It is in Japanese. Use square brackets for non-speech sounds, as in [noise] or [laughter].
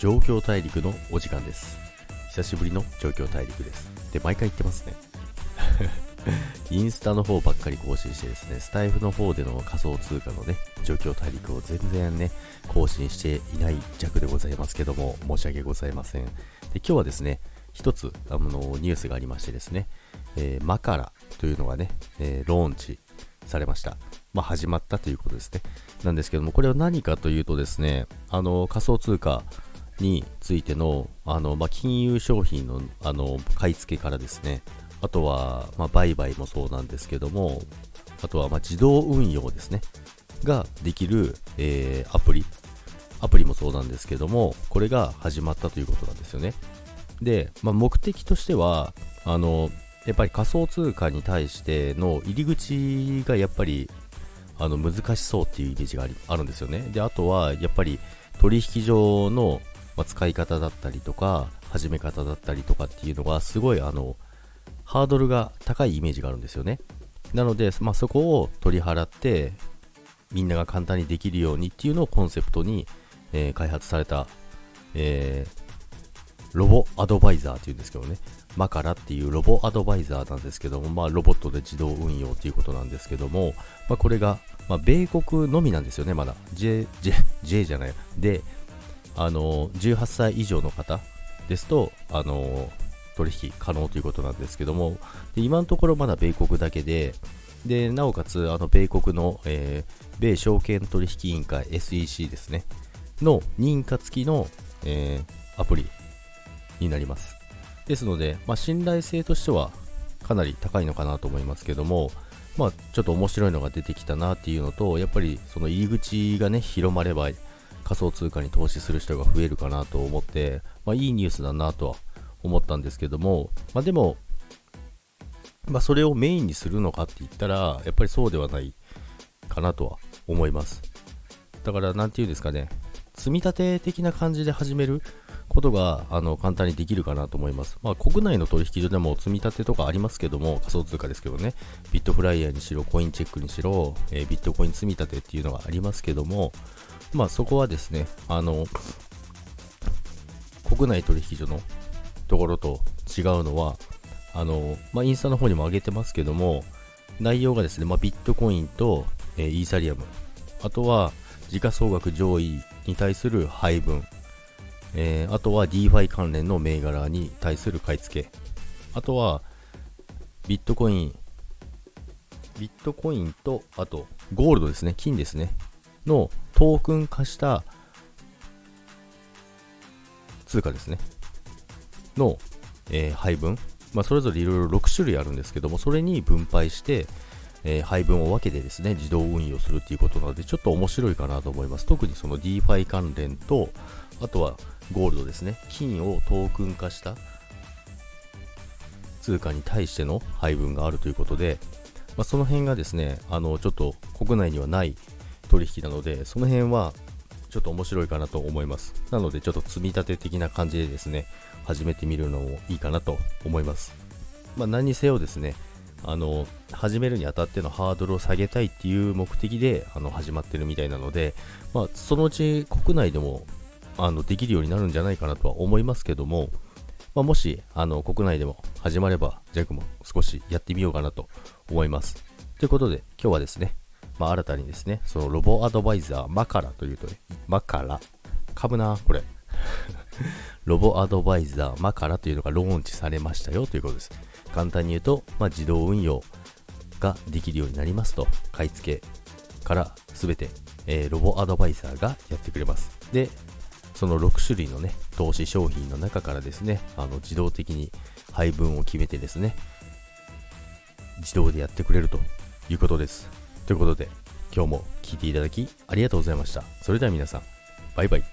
状況大陸のお時間です久しぶりの状況大陸ですで毎回言ってますね [laughs] インスタの方ばっかり更新してですね、スタイフの方での仮想通貨のね、状況大陸を全然ね、更新していない弱でございますけども、申し訳ございません。で、今日はですね、一つ、あの、ニュースがありましてですね、えー、マカラというのがね、えー、ローンチされました。まあ、始まったということですね。なんですけども、これは何かというとですね、あの、仮想通貨、についてのあの、まあ、金融商品のあの買い付けからですね、あとは、まあ、売買もそうなんですけども、あとは、ま自動運用ですね、ができる、えー、アプリ、アプリもそうなんですけども、これが始まったということなんですよね。で、まあ、目的としては、あの、やっぱり仮想通貨に対しての入り口がやっぱりあの難しそうっていうイメージがあるんですよね。で、あとはやっぱり取引上の、ま使い方だったりとか、始め方だったりとかっていうのがすごいあのハードルが高いイメージがあるんですよね。なので、まあ、そこを取り払って、みんなが簡単にできるようにっていうのをコンセプトに、えー、開発された、えー、ロボアドバイザーっていうんですけどね、マカラっていうロボアドバイザーなんですけども、まあ、ロボットで自動運用っていうことなんですけども、まあ、これが、まあ、米国のみなんですよね、まだ。J、J、J じゃない。で、あの、18歳以上の方ですと、あの、取引可能ということなんですけども、で今のところまだ米国だけで、でなおかつあの米国の、えー、米証券取引委員会 SEC ですね、の認可付きの、えー、アプリになります。ですので、まあ、信頼性としてはかなり高いのかなと思いますけども、まあ、ちょっと面白いのが出てきたなっていうのと、やっぱりその入り口がね、広まれば仮想通貨に投資する人が増えるかなと思って、まあ、いいニュースだなとは思ったんですけども、まあ、でも、まあ、それをメインにするのかって言ったら、やっぱりそうではないかなとは思います。だから、なんていうんですかね、積み立て的な感じで始めることがあの簡単にできるかなと思います。まあ、国内の取引所でも積み立てとかありますけども、仮想通貨ですけどね、ビットフライヤーにしろ、コインチェックにしろ、えー、ビットコイン積み立てっていうのがありますけども、まあ、そこはですね、あの、国内取引所のところと違うのは、あの、まあ、インスタの方にも上げてますけども、内容がですね、まあ、ビットコインと、えー、イーサリアム、あとは時価総額上位に対する配分、えー、あとは DeFi 関連の銘柄に対する買い付け、あとはビットコイン、ビットコインと、あとゴールドですね、金ですね、のトークン化した通貨ですね。の、えー、配分、まあ、それぞれいろいろ6種類あるんですけども、それに分配して、えー、配分を分けてですね、自動運用するっていうことなので、ちょっと面白いかなと思います。特にその DeFi 関連と、あとはゴールドですね、金をトークン化した通貨に対しての配分があるということで、まあ、その辺がですね、あの、ちょっと国内にはない取引なので、その辺はちょっと面白いかなと思います。なので、ちょっと積み立て的な感じでですね、始めてみるのもいいかなと思います。まあ、何にせよですね、あの、始めるにあたってのハードルを下げたいっていう目的で、あの、始まってるみたいなので、まあ、そのうち国内でも、あの、できるようになるんじゃないかなとは思いますけども、まあ、もし、あの、国内でも始まれば、ジャックも少しやってみようかなと思います。ということで、今日はですね、まあ、新たにですね、そのロボアドバイザーマカラというとね、マカラ、噛むな、これ。[laughs] ロボアドバイザーマカラというのがローンチされましたよということです。簡単に言うと、まあ、自動運用ができるようになりますと、買い付けから全て、えー、ロボアドバイザーがやってくれます。で、その6種類のね、投資商品の中からですね、あの自動的に配分を決めてですね、自動でやってくれるということです。ということで、今日も聴いていただきありがとうございました。それでは皆さん、バイバイ。